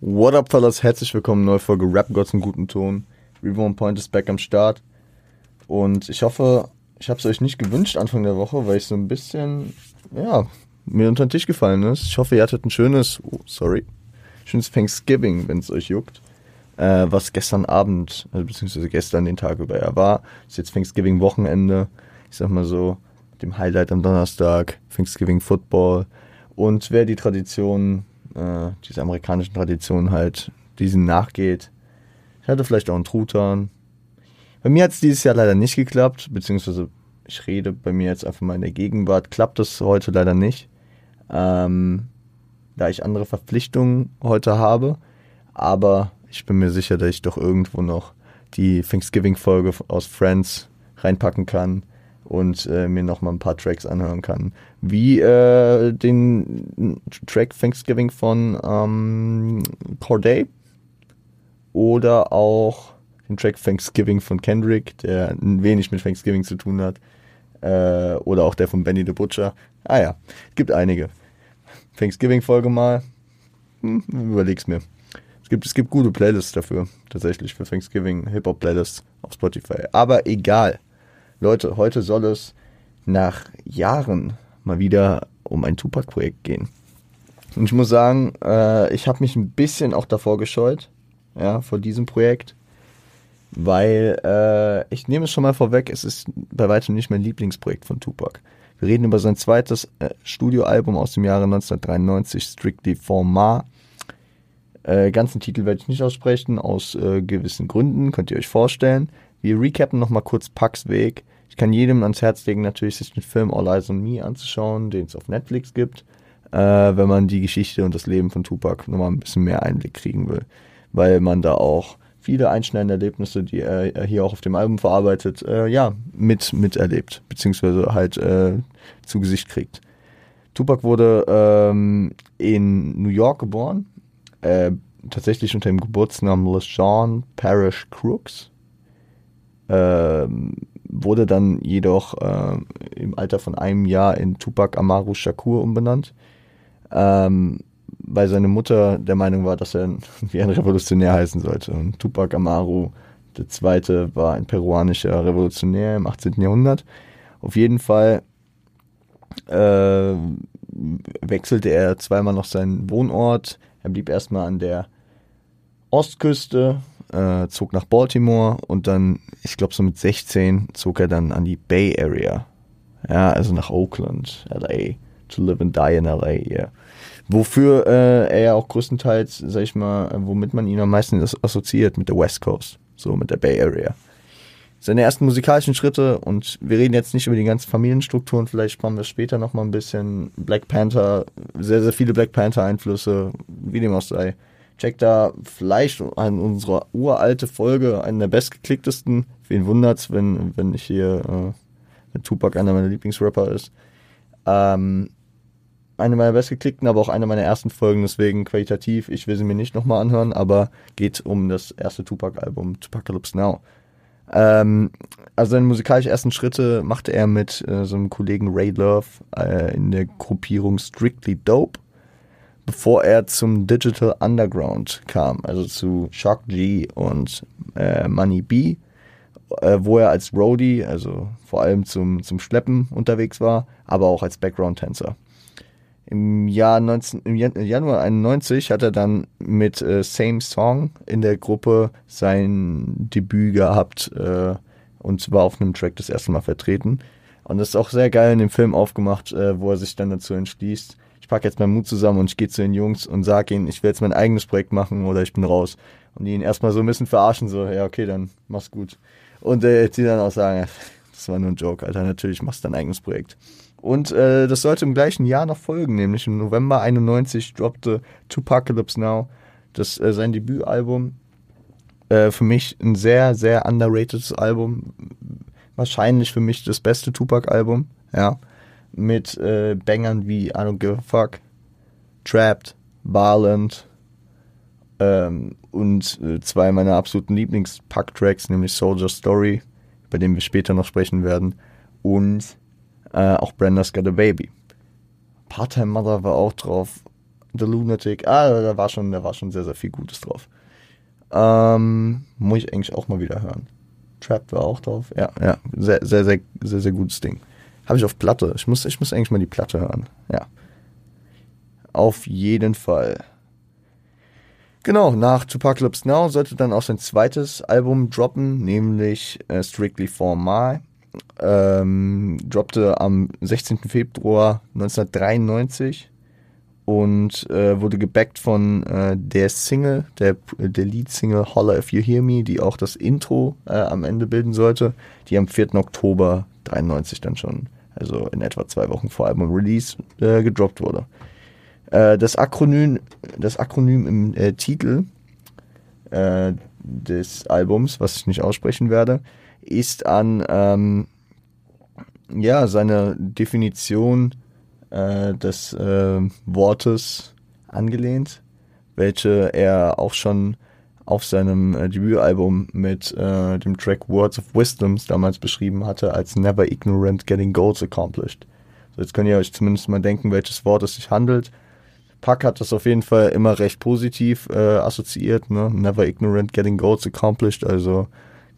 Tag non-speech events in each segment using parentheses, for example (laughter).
What up, fellas? Herzlich willkommen, neue Folge Rap Gods im guten Ton. Reborn Point ist back am Start. Und ich hoffe, ich habe es euch nicht gewünscht Anfang der Woche, weil ich so ein bisschen, ja, mir unter den Tisch gefallen ist. Ich hoffe, ihr hattet ein schönes, oh, sorry, schönes Thanksgiving, wenn es euch juckt. Äh, was gestern Abend, also beziehungsweise gestern den Tag über ja war. Ist jetzt Thanksgiving-Wochenende. Ich sag mal so, dem Highlight am Donnerstag, Thanksgiving Football. Und wer die Tradition äh, diese amerikanischen Traditionen halt diesen nachgeht. Ich hatte vielleicht auch einen Truthahn. Bei mir hat es dieses Jahr leider nicht geklappt, beziehungsweise ich rede bei mir jetzt einfach mal in der Gegenwart, klappt es heute leider nicht, ähm, da ich andere Verpflichtungen heute habe. Aber ich bin mir sicher, dass ich doch irgendwo noch die Thanksgiving-Folge aus Friends reinpacken kann und äh, mir noch mal ein paar Tracks anhören kann. Wie äh, den Track Thanksgiving von ähm, Corday oder auch den Track Thanksgiving von Kendrick, der wenig mit Thanksgiving zu tun hat. Äh, oder auch der von Benny the Butcher. Ah ja, gibt einige. Thanksgiving-Folge mal. Hm, überleg's mir. Es gibt, es gibt gute Playlists dafür, tatsächlich, für Thanksgiving, Hip-Hop-Playlists auf Spotify. Aber egal. Leute, heute soll es nach Jahren mal wieder um ein Tupac-Projekt gehen. Und ich muss sagen, äh, ich habe mich ein bisschen auch davor gescheut, ja, vor diesem Projekt, weil äh, ich nehme es schon mal vorweg, es ist bei weitem nicht mein Lieblingsprojekt von Tupac. Wir reden über sein zweites äh, Studioalbum aus dem Jahre 1993, Strictly for Ma. Äh, ganzen Titel werde ich nicht aussprechen, aus äh, gewissen Gründen, könnt ihr euch vorstellen. Wir recappen nochmal kurz Pucks Weg. Ich kann jedem ans Herz legen, natürlich sich den Film All Eyes on Me anzuschauen, den es auf Netflix gibt, äh, wenn man die Geschichte und das Leben von Tupac nochmal ein bisschen mehr Einblick kriegen will. Weil man da auch viele einschneidende Erlebnisse, die er hier auch auf dem Album verarbeitet, äh, ja, mit miterlebt, beziehungsweise halt äh, zu Gesicht kriegt. Tupac wurde ähm, in New York geboren, äh, tatsächlich unter dem Geburtsnamen LeSean Parrish Crooks, wurde dann jedoch äh, im Alter von einem Jahr in Tupac Amaru Shakur umbenannt, ähm, weil seine Mutter der Meinung war, dass er (laughs) wie ein Revolutionär heißen sollte. Und Tupac Amaru Zweite war ein peruanischer Revolutionär im 18. Jahrhundert. Auf jeden Fall äh, wechselte er zweimal noch seinen Wohnort. Er blieb erstmal an der Ostküste äh, zog nach Baltimore und dann, ich glaube so mit 16, zog er dann an die Bay Area. Ja, also nach Oakland, LA. To live and die in LA. Yeah. Wofür äh, er ja auch größtenteils, sag ich mal, womit man ihn am meisten assoziiert, mit der West Coast, so mit der Bay Area. Seine ersten musikalischen Schritte, und wir reden jetzt nicht über die ganzen Familienstrukturen, vielleicht sparen wir später nochmal ein bisschen. Black Panther, sehr, sehr viele Black Panther-Einflüsse, wie dem auch sei. Checkt da vielleicht an unserer uralte Folge, einen der bestgeklicktesten. Wen wundert's, wenn, wenn ich hier, äh, wenn Tupac einer meiner Lieblingsrapper ist. Ähm, eine meiner bestgeklickten, aber auch eine meiner ersten Folgen, deswegen qualitativ. Ich will sie mir nicht nochmal anhören, aber geht um das erste Tupac-Album, Tupacalypse Now. Ähm, also seine musikalischen ersten Schritte machte er mit äh, so einem Kollegen Ray Love äh, in der Gruppierung Strictly Dope bevor er zum Digital Underground kam, also zu Shock G und äh, Money B, äh, wo er als Roadie, also vor allem zum, zum Schleppen unterwegs war, aber auch als Background-Tänzer. Im Jahr 19, im Januar 91 hat er dann mit äh, Same Song in der Gruppe sein Debüt gehabt äh, und war auf einem Track das erste Mal vertreten. Und das ist auch sehr geil in dem Film aufgemacht, äh, wo er sich dann dazu entschließt, ich packe jetzt meinen Mut zusammen und ich gehe zu den Jungs und sage ihnen, ich will jetzt mein eigenes Projekt machen oder ich bin raus. Und die ihn erstmal so ein bisschen verarschen, so, ja, okay, dann mach's gut. Und äh, die dann auch sagen, das war nur ein Joke, Alter, natürlich machst du dein eigenes Projekt. Und äh, das sollte im gleichen Jahr noch folgen, nämlich im November 91 droppte Tupacalypse Now, das äh, sein Debütalbum. Äh, für mich ein sehr, sehr underratedes Album. Wahrscheinlich für mich das beste Tupac-Album, ja mit äh, Bangern wie I Don't Give a Fuck, Trapped, Violent ähm, und äh, zwei meiner absoluten Lieblings-Pack-Tracks, nämlich Soldier Story, bei dem wir später noch sprechen werden, und äh, auch Brenda's Got a Baby. Part-Time Mother war auch drauf. The Lunatic. Ah, da war schon, da war schon sehr, sehr viel Gutes drauf. Ähm, muss ich eigentlich auch mal wieder hören. Trap war auch drauf. Ja, ja. Sehr, sehr, sehr, sehr, sehr gutes Ding. Habe ich auf Platte. Ich muss, ich muss eigentlich mal die Platte hören. Ja. Auf jeden Fall. Genau, nach Tupacalypse Now sollte dann auch sein zweites Album droppen, nämlich äh, Strictly for My. Ähm, droppte am 16. Februar 1993 und äh, wurde gebackt von äh, der Single, der, der Lead-Single Holla If You Hear Me, die auch das Intro äh, am Ende bilden sollte, die am 4. Oktober 93 dann schon, also in etwa zwei Wochen vor Album-Release, äh, gedroppt wurde. Äh, das Akronym, das Akronym im äh, Titel äh, des Albums, was ich nicht aussprechen werde, ist an ähm, ja seine Definition äh, des äh, Wortes angelehnt, welche er auch schon auf seinem äh, Debütalbum mit äh, dem Track Words of Wisdoms damals beschrieben hatte als Never Ignorant Getting Goals Accomplished. So, jetzt könnt ihr euch zumindest mal denken, welches Wort es sich handelt. Pack hat das auf jeden Fall immer recht positiv äh, assoziiert. Ne? Never ignorant getting goals accomplished, also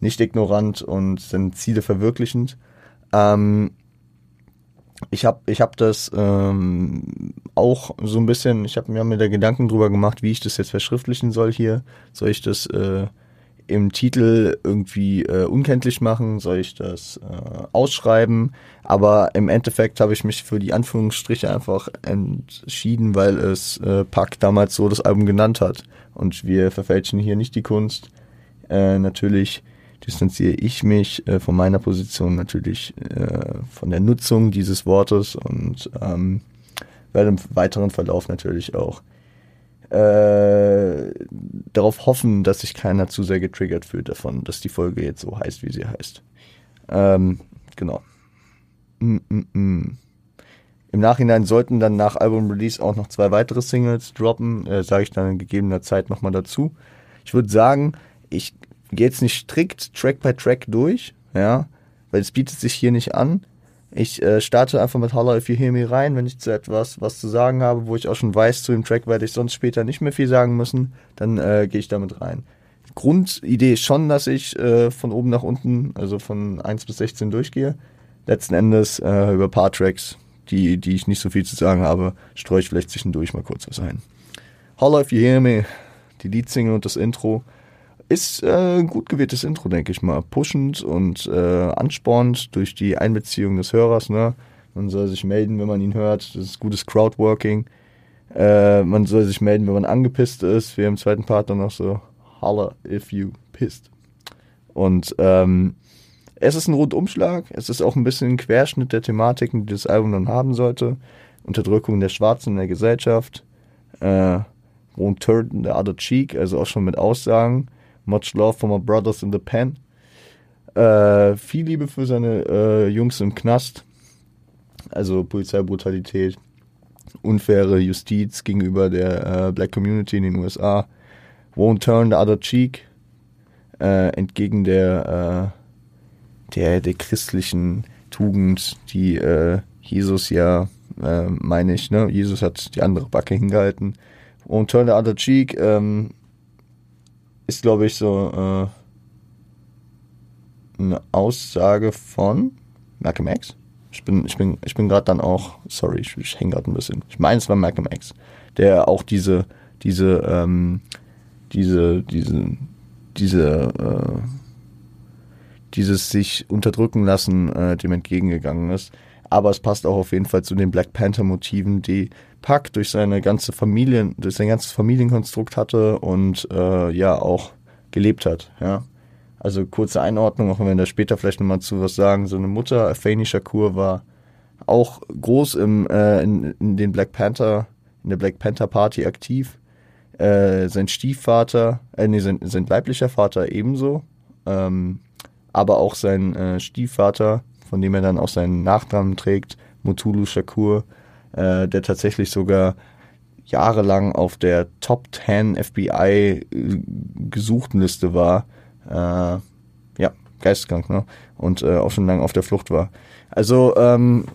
nicht ignorant und seine Ziele verwirklichend. Ähm, ich habe ich hab das ähm, auch so ein bisschen, ich habe mir da Gedanken drüber gemacht, wie ich das jetzt verschriftlichen soll hier. Soll ich das äh, im Titel irgendwie äh, unkenntlich machen? Soll ich das äh, ausschreiben? Aber im Endeffekt habe ich mich für die Anführungsstriche einfach entschieden, weil es äh, Pack damals so das Album genannt hat. Und wir verfälschen hier nicht die Kunst. Äh, natürlich distanziere ich mich äh, von meiner Position natürlich äh, von der Nutzung dieses Wortes und ähm, werde im weiteren Verlauf natürlich auch äh, darauf hoffen, dass sich keiner zu sehr getriggert fühlt davon, dass die Folge jetzt so heißt, wie sie heißt. Ähm, genau. Mm -mm -mm. Im Nachhinein sollten dann nach Album-Release auch noch zwei weitere Singles droppen, äh, sage ich dann in gegebener Zeit nochmal dazu. Ich würde sagen, ich gehe jetzt nicht strikt Track by Track durch, ja, weil es bietet sich hier nicht an. Ich äh, starte einfach mit Holla If You Hear Me rein, wenn ich zu etwas was zu sagen habe, wo ich auch schon weiß, zu dem Track werde ich sonst später nicht mehr viel sagen müssen, dann äh, gehe ich damit rein. Grundidee ist schon, dass ich äh, von oben nach unten, also von 1 bis 16 durchgehe. Letzten Endes äh, über paar Tracks, die, die ich nicht so viel zu sagen habe, streue ich vielleicht zwischendurch mal kurz was ein. Holla If You Hear Me, die Leadsingle und das Intro ist äh, ein gut gewähltes Intro, denke ich mal. Pushend und äh, anspornend durch die Einbeziehung des Hörers. Ne? Man soll sich melden, wenn man ihn hört. Das ist gutes Crowdworking. Äh, man soll sich melden, wenn man angepisst ist. Wir im zweiten Part dann noch so, holler if you pissed. Und ähm, es ist ein Rundumschlag. Es ist auch ein bisschen ein Querschnitt der Thematiken, die das Album dann haben sollte. Unterdrückung der Schwarzen in der Gesellschaft. Äh, Won't turn the other cheek, also auch schon mit Aussagen. Much love for my brothers in the pen. Äh, viel Liebe für seine äh, Jungs im Knast. Also Polizeibrutalität, unfaire Justiz gegenüber der äh, Black Community in den USA. Won't turn the other cheek. Äh, entgegen der, äh, der, der christlichen Tugend, die äh, Jesus ja, meine ich, ne? Jesus hat die andere Backe hingehalten. Won't turn the other cheek. Ähm, ist, glaube ich, so äh, eine Aussage von Malcolm X. Ich bin, ich bin, ich bin gerade dann auch, sorry, ich, ich hänge gerade ein bisschen. Ich meine, es war Malcolm X, der auch diese, diese, ähm, diese, diese, diese, äh, dieses sich unterdrücken lassen, äh, dem entgegengegangen ist. Aber es passt auch auf jeden Fall zu den Black Panther Motiven, die Pack durch seine ganze Familien, durch sein ganzes Familienkonstrukt hatte und äh, ja auch gelebt hat. Ja. Also kurze Einordnung, auch wenn wir da später vielleicht nochmal zu was sagen. So eine Mutter, Afeni Shakur, war auch groß im, äh, in, in den Black Panther, in der Black Panther Party aktiv. Äh, sein Stiefvater, äh, nee, sein, sein leiblicher Vater ebenso. Ähm, aber auch sein äh, Stiefvater, von dem er dann auch seinen Nachnamen trägt, Mutulu Shakur, äh, der tatsächlich sogar jahrelang auf der Top 10 FBI äh, gesuchten Liste war. Äh, ja, geisteskrank, ne? Und äh, auch schon lange auf der Flucht war. Also, ähm,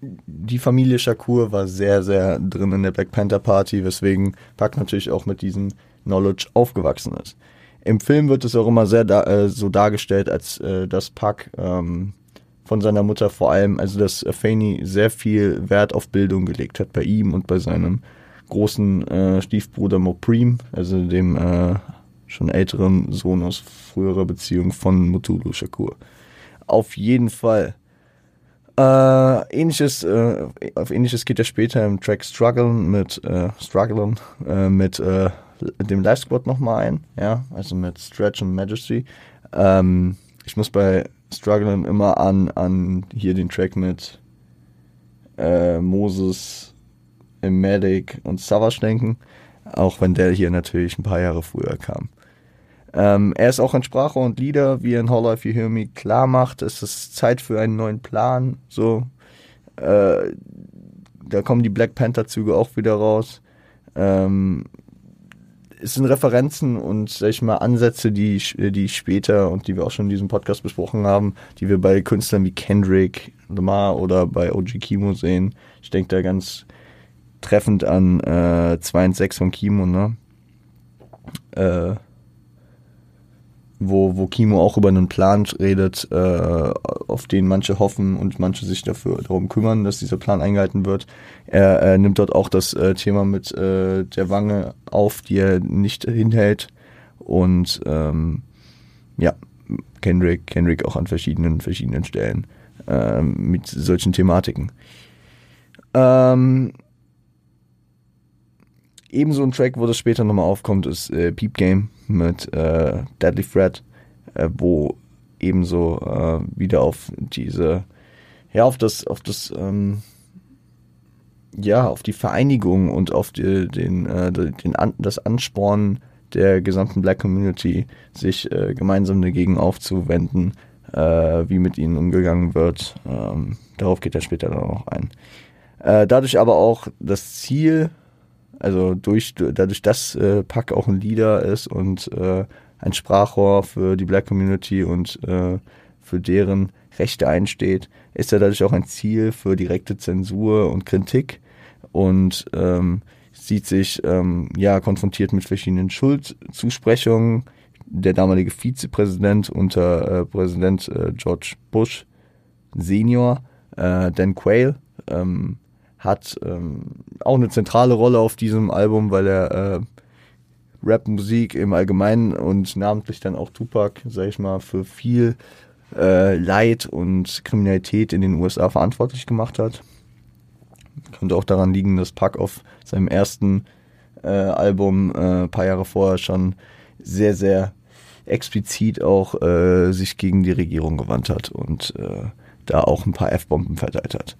die Familie Shakur war sehr, sehr drin in der Black Panther Party, weswegen Puck natürlich auch mit diesem Knowledge aufgewachsen ist. Im Film wird es auch immer sehr da, äh, so dargestellt, als äh, dass Puck ähm, von seiner Mutter vor allem, also dass Fanny sehr viel Wert auf Bildung gelegt hat bei ihm und bei seinem großen äh, Stiefbruder Mopreem, also dem äh, schon älteren Sohn aus früherer Beziehung von Mutulu Shakur. Auf jeden Fall. Äh, ähnliches, äh, auf ähnliches geht er später im Track Struggle mit äh, Strugglen äh, mit äh, dem Live Squad nochmal ein, ja, also mit Stretch und Majesty. Ähm, ich muss bei Struggling immer an, an hier den Track mit äh, Moses, Medic und Savage denken, auch wenn der hier natürlich ein paar Jahre früher kam. Ähm, er ist auch ein Sprache und Lieder, wie er in How Life You Hear Me klar macht, es ist Zeit für einen neuen Plan, so. Äh, da kommen die Black Panther Züge auch wieder raus. Ähm, es sind Referenzen und, sag ich mal, Ansätze, die, die später und die wir auch schon in diesem Podcast besprochen haben, die wir bei Künstlern wie Kendrick Lamar oder bei OG Kimo sehen. Ich denke da ganz treffend an äh, 2 und 6 von Kimo, ne? Äh, wo, wo Kimo auch über einen Plan redet, äh, auf den manche hoffen und manche sich dafür darum kümmern, dass dieser Plan eingehalten wird. Er, er nimmt dort auch das äh, Thema mit äh, der Wange auf, die er nicht hinhält. Und ähm, ja, Kendrick, Kendrick auch an verschiedenen, verschiedenen Stellen ähm, mit solchen Thematiken. Ähm, ebenso ein Track, wo das später nochmal aufkommt, ist äh, Peep Game mit äh, Deadly Threat, äh, wo ebenso äh, wieder auf diese, ja, auf das, auf das, ähm, ja, auf die Vereinigung und auf die, den, äh, den an, das Anspornen der gesamten Black Community, sich äh, gemeinsam dagegen aufzuwenden, äh, wie mit ihnen umgegangen wird. Ähm, darauf geht er später dann noch ein. Äh, dadurch aber auch das Ziel also durch, dadurch, dass äh, Pack auch ein Leader ist und äh, ein Sprachrohr für die Black Community und äh, für deren Rechte einsteht, ist er dadurch auch ein Ziel für direkte Zensur und Kritik und ähm, sieht sich ähm, ja konfrontiert mit verschiedenen Schuldzusprechungen. Der damalige Vizepräsident unter äh, Präsident äh, George Bush Senior, äh, Dan Quayle, ähm, hat ähm, auch eine zentrale Rolle auf diesem Album, weil er äh, Rap-Musik im Allgemeinen und namentlich dann auch Tupac, sag ich mal, für viel äh, Leid und Kriminalität in den USA verantwortlich gemacht hat. Könnte auch daran liegen, dass Pac auf seinem ersten äh, Album äh, paar Jahre vorher schon sehr, sehr explizit auch äh, sich gegen die Regierung gewandt hat und äh, da auch ein paar F-Bomben verteilt hat.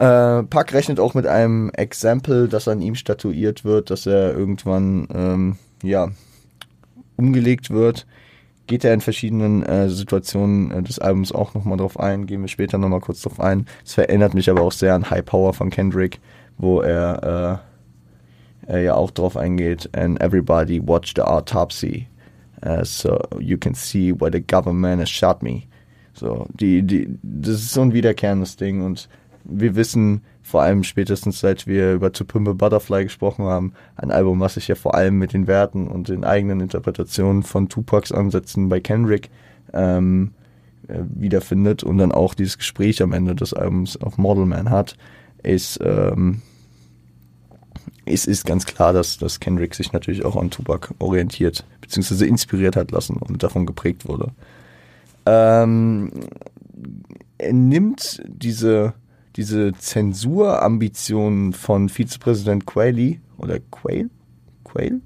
Äh, Puck rechnet auch mit einem Exempel, das an ihm statuiert wird, dass er irgendwann ähm, ja umgelegt wird. Geht er in verschiedenen äh, Situationen äh, des Albums auch nochmal drauf ein, gehen wir später nochmal kurz drauf ein. Es erinnert mich aber auch sehr an High Power von Kendrick, wo er, äh, er ja auch drauf eingeht. And everybody watch the autopsy, uh, so you can see why the government has shot me. So, die, die, das ist so ein wiederkehrendes Ding und wir wissen, vor allem spätestens seit wir über To Pimple Butterfly gesprochen haben, ein Album, was sich ja vor allem mit den Werten und den eigenen Interpretationen von Tupacs Ansätzen bei Kendrick ähm, äh, wiederfindet und dann auch dieses Gespräch am Ende des Albums auf Model Man hat, ist, ähm, ist, ist ganz klar, dass, dass Kendrick sich natürlich auch an Tupac orientiert, beziehungsweise inspiriert hat lassen und davon geprägt wurde. Ähm, er nimmt diese diese Zensurambitionen von Vizepräsident Quayle oder Quayle? Quayle?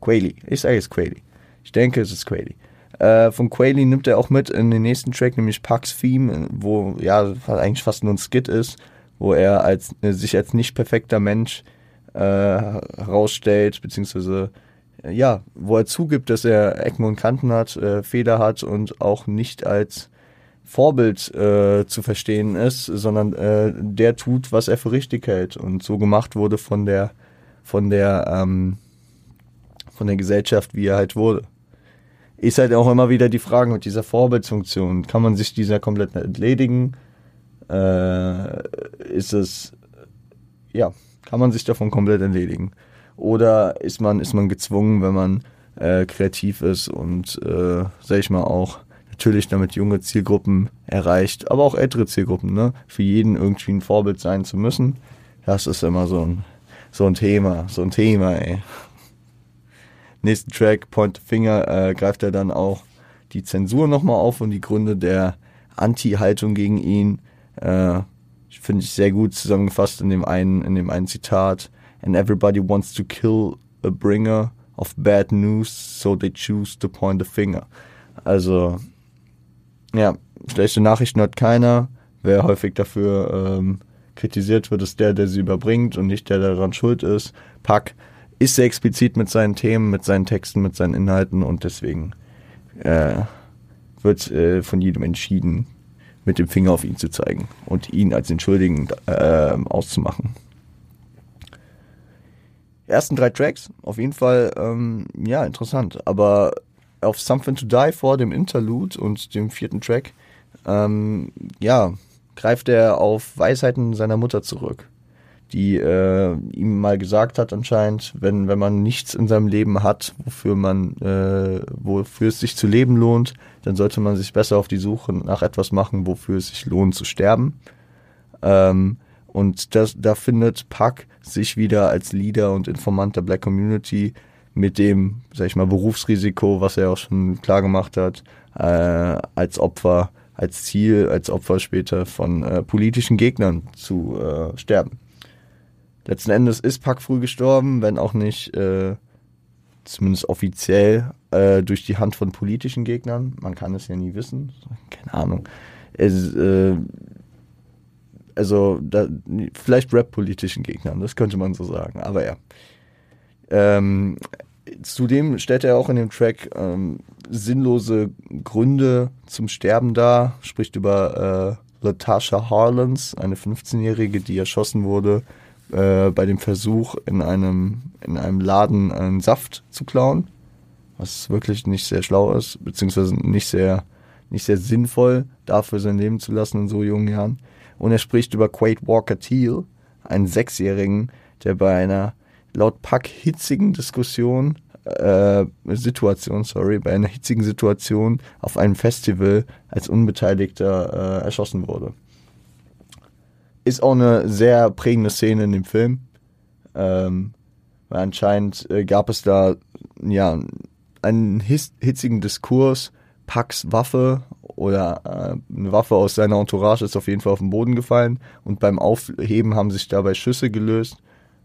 Quayle. Ich sage es Quayle. Ich denke, es ist Quayle. Äh, von Quayle nimmt er auch mit in den nächsten Track, nämlich Puck's Theme, wo ja eigentlich fast nur ein Skit ist, wo er als, äh, sich als nicht perfekter Mensch äh, herausstellt, beziehungsweise äh, ja, wo er zugibt, dass er Ecken und Kanten hat, äh, Fehler hat und auch nicht als Vorbild äh, zu verstehen ist, sondern äh, der tut, was er für richtig hält und so gemacht wurde von der von der ähm, von der Gesellschaft, wie er halt wurde. Ist halt auch immer wieder die Frage mit dieser Vorbildsfunktion. Kann man sich dieser komplett entledigen? äh, ist es, ja, kann man sich davon komplett entledigen. Oder ist man, ist man gezwungen, wenn man äh, kreativ ist und, äh, sag ich mal, auch natürlich damit junge Zielgruppen erreicht, aber auch ältere Zielgruppen, ne? Für jeden irgendwie ein Vorbild sein zu müssen. Das ist immer so ein, so ein Thema, so ein Thema, ey. Nächsten Track, Point the Finger, äh, greift er dann auch die Zensur nochmal auf und die Gründe der Anti-Haltung gegen ihn. Äh, Finde ich sehr gut zusammengefasst in dem einen, in dem einen Zitat. And everybody wants to kill a bringer of bad news, so they choose to point the finger. Also, ja, schlechte Nachrichten hat keiner. Wer häufig dafür ähm, kritisiert wird, ist der, der sie überbringt und nicht der, der daran schuld ist. Pack ist sehr explizit mit seinen Themen, mit seinen Texten, mit seinen Inhalten und deswegen äh, wird äh, von jedem entschieden, mit dem Finger auf ihn zu zeigen und ihn als den Schuldigen äh, auszumachen. Die ersten drei Tracks, auf jeden Fall, ähm, ja, interessant. Aber auf Something to Die vor dem Interlude und dem vierten Track, ähm, ja, greift er auf Weisheiten seiner Mutter zurück, die äh, ihm mal gesagt hat anscheinend, wenn, wenn man nichts in seinem Leben hat, wofür man, äh, wofür es sich zu leben lohnt, dann sollte man sich besser auf die Suche nach etwas machen, wofür es sich lohnt zu sterben. Ähm, und das, da findet Puck sich wieder als Leader und Informant der Black Community mit dem, sag ich mal, Berufsrisiko, was er auch schon klar gemacht hat, äh, als Opfer, als Ziel, als Opfer später von äh, politischen Gegnern zu äh, sterben. Letzten Endes ist Pack früh gestorben, wenn auch nicht äh, zumindest offiziell äh, durch die Hand von politischen Gegnern. Man kann es ja nie wissen. Keine Ahnung. Es, äh, also da, vielleicht rap-politischen Gegnern, das könnte man so sagen. Aber ja. Ähm, zudem stellt er auch in dem Track ähm, sinnlose Gründe zum Sterben dar, spricht über äh, Latasha Harlans, eine 15-Jährige, die erschossen wurde äh, bei dem Versuch, in einem, in einem Laden einen Saft zu klauen, was wirklich nicht sehr schlau ist, beziehungsweise nicht sehr, nicht sehr sinnvoll, dafür sein Leben zu lassen in so jungen Jahren. Und er spricht über Quade Walker Teal, einen Sechsjährigen, der bei einer laut Pack hitzigen Diskussion, äh, Situation, sorry, bei einer hitzigen Situation auf einem Festival als Unbeteiligter äh, erschossen wurde. Ist auch eine sehr prägende Szene in dem Film. Ähm, weil anscheinend äh, gab es da ja einen hitzigen Diskurs, Packs Waffe oder äh, eine Waffe aus seiner Entourage ist auf jeden Fall auf den Boden gefallen und beim Aufheben haben sich dabei Schüsse gelöst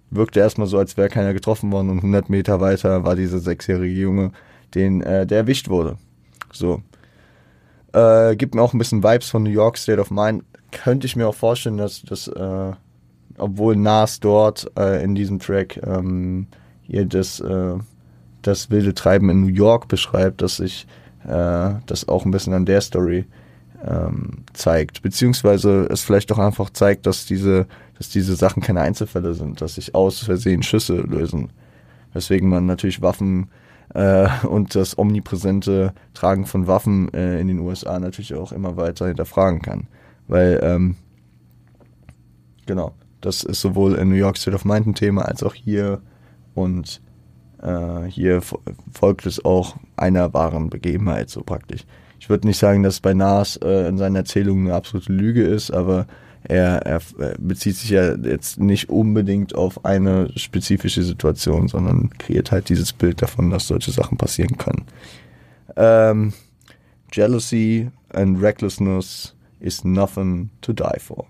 wirkte erstmal so, als wäre keiner getroffen worden und 100 Meter weiter war dieser sechsjährige Junge, den, äh, der erwischt wurde. So. Äh, gibt mir auch ein bisschen Vibes von New York State of Mind. Könnte ich mir auch vorstellen, dass das, äh, obwohl Nas dort äh, in diesem Track ähm, hier das, äh, das wilde Treiben in New York beschreibt, dass sich äh, das auch ein bisschen an der Story ähm, zeigt. Beziehungsweise es vielleicht auch einfach zeigt, dass diese dass diese Sachen keine Einzelfälle sind, dass sich aus Versehen Schüsse lösen. Weswegen man natürlich Waffen äh, und das omnipräsente Tragen von Waffen äh, in den USA natürlich auch immer weiter hinterfragen kann. Weil, ähm, genau, das ist sowohl in New York State of Mind ein Thema als auch hier und äh, hier folgt es auch einer wahren Begebenheit, so praktisch. Ich würde nicht sagen, dass bei Nas äh, in seinen Erzählungen eine absolute Lüge ist, aber er, er bezieht sich ja jetzt nicht unbedingt auf eine spezifische Situation, sondern kreiert halt dieses Bild davon, dass solche Sachen passieren können. Ähm, Jealousy and Recklessness is nothing to die for.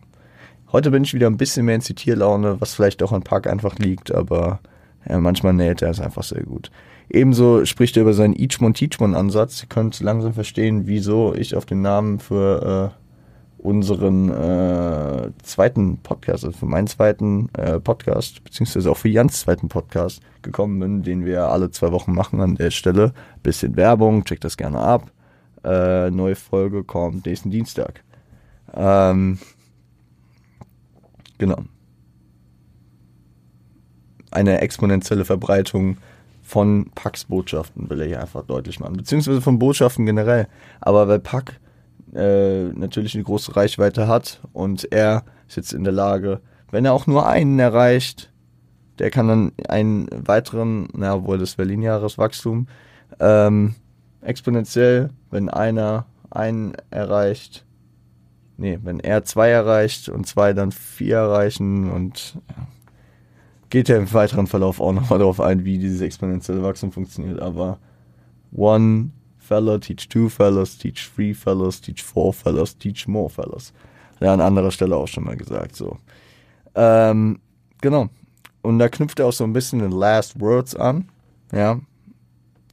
Heute bin ich wieder ein bisschen mehr in Zitierlaune, was vielleicht auch an Park einfach liegt, aber ja, manchmal näht er es einfach sehr gut. Ebenso spricht er über seinen Each One Teach One Ansatz. Ihr könnt langsam verstehen, wieso ich auf den Namen für äh, unseren äh, zweiten Podcast, also für meinen zweiten äh, Podcast, beziehungsweise auch für Jans zweiten Podcast gekommen bin, den wir alle zwei Wochen machen an der Stelle. Bisschen Werbung, checkt das gerne ab. Äh, neue Folge kommt nächsten Dienstag. Ähm, genau. Eine exponentielle Verbreitung von Packs Botschaften will hier einfach deutlich machen, beziehungsweise von Botschaften generell. Aber weil Pack äh, natürlich eine große Reichweite hat und er ist jetzt in der Lage, wenn er auch nur einen erreicht, der kann dann einen weiteren, na wohl das wäre lineares Wachstum, ähm, exponentiell, wenn einer einen erreicht, nee, wenn er zwei erreicht und zwei dann vier erreichen und ja, geht ja im weiteren Verlauf auch nochmal darauf ein, wie dieses exponentielle Wachstum funktioniert, aber one fella teach two fellas, teach three fellas, teach four fellas, teach more fellas. Ja, an anderer Stelle auch schon mal gesagt, so. Ähm, genau. Und da knüpft er auch so ein bisschen den Last Words an, ja,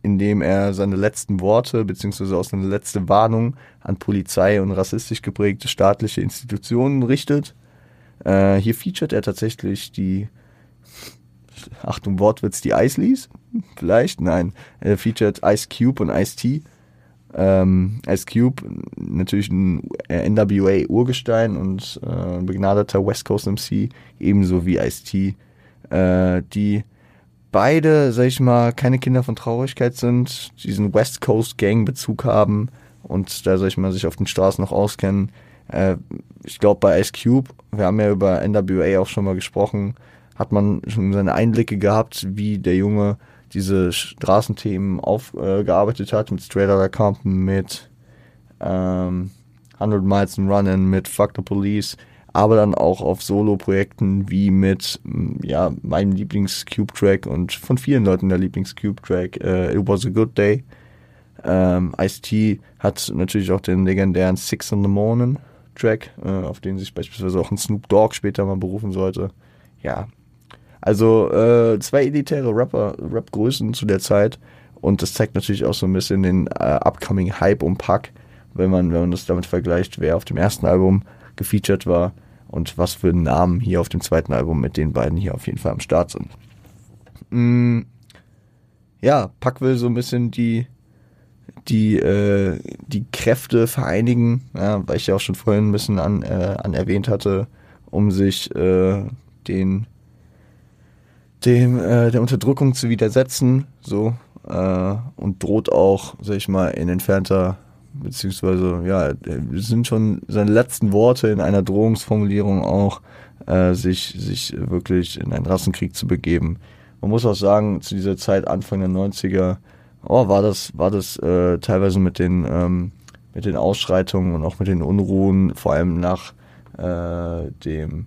indem er seine letzten Worte beziehungsweise auch seine letzte Warnung an Polizei und rassistisch geprägte staatliche Institutionen richtet. Äh, hier featuret er tatsächlich die, Achtung Wortwitz, die Isleys, vielleicht, nein, er featuret Ice Cube und Ice T. Ähm, Ice Cube, natürlich ein NWA-Urgestein und äh, begnadeter West Coast MC, ebenso wie Ice T äh, die beide, sag ich mal, keine Kinder von Traurigkeit sind, diesen West Coast Gang Bezug haben und da, sag ich mal, sich auf den Straßen noch auskennen. Äh, ich glaube, bei Ice Cube, wir haben ja über NWA auch schon mal gesprochen, hat man schon seine Einblicke gehabt, wie der Junge diese Straßenthemen aufgearbeitet äh, hat, mit Straight Outta Compton, mit ähm, 100 Miles and Running, mit Fuck the Police, aber dann auch auf Solo-Projekten wie mit ja, meinem Lieblings-Cube-Track und von vielen Leuten der Lieblings-Cube-Track äh, It Was a Good Day. Ähm, Ice-T hat natürlich auch den legendären Six in the Morning Track, äh, auf den sich beispielsweise auch ein Snoop Dogg später mal berufen sollte. Ja, also äh, zwei elitäre Rapper, Rap-Größen zu der Zeit und das zeigt natürlich auch so ein bisschen den äh, upcoming Hype um Pack, wenn man, wenn man das damit vergleicht, wer auf dem ersten Album gefeatured war und was für Namen hier auf dem zweiten Album mit den beiden hier auf jeden Fall am Start sind. Mm, ja, Pack will so ein bisschen die die äh, die Kräfte vereinigen, ja, weil ich ja auch schon vorhin ein bisschen an, äh, an erwähnt hatte, um sich äh, den dem äh, der Unterdrückung zu widersetzen, so äh, und droht auch, sag ich mal, in entfernter beziehungsweise ja, sind schon seine letzten Worte in einer Drohungsformulierung auch, äh, sich, sich wirklich in einen Rassenkrieg zu begeben. Man muss auch sagen, zu dieser Zeit, Anfang der 90er, oh, war das, war das äh, teilweise mit den, ähm, mit den Ausschreitungen und auch mit den Unruhen, vor allem nach äh, dem,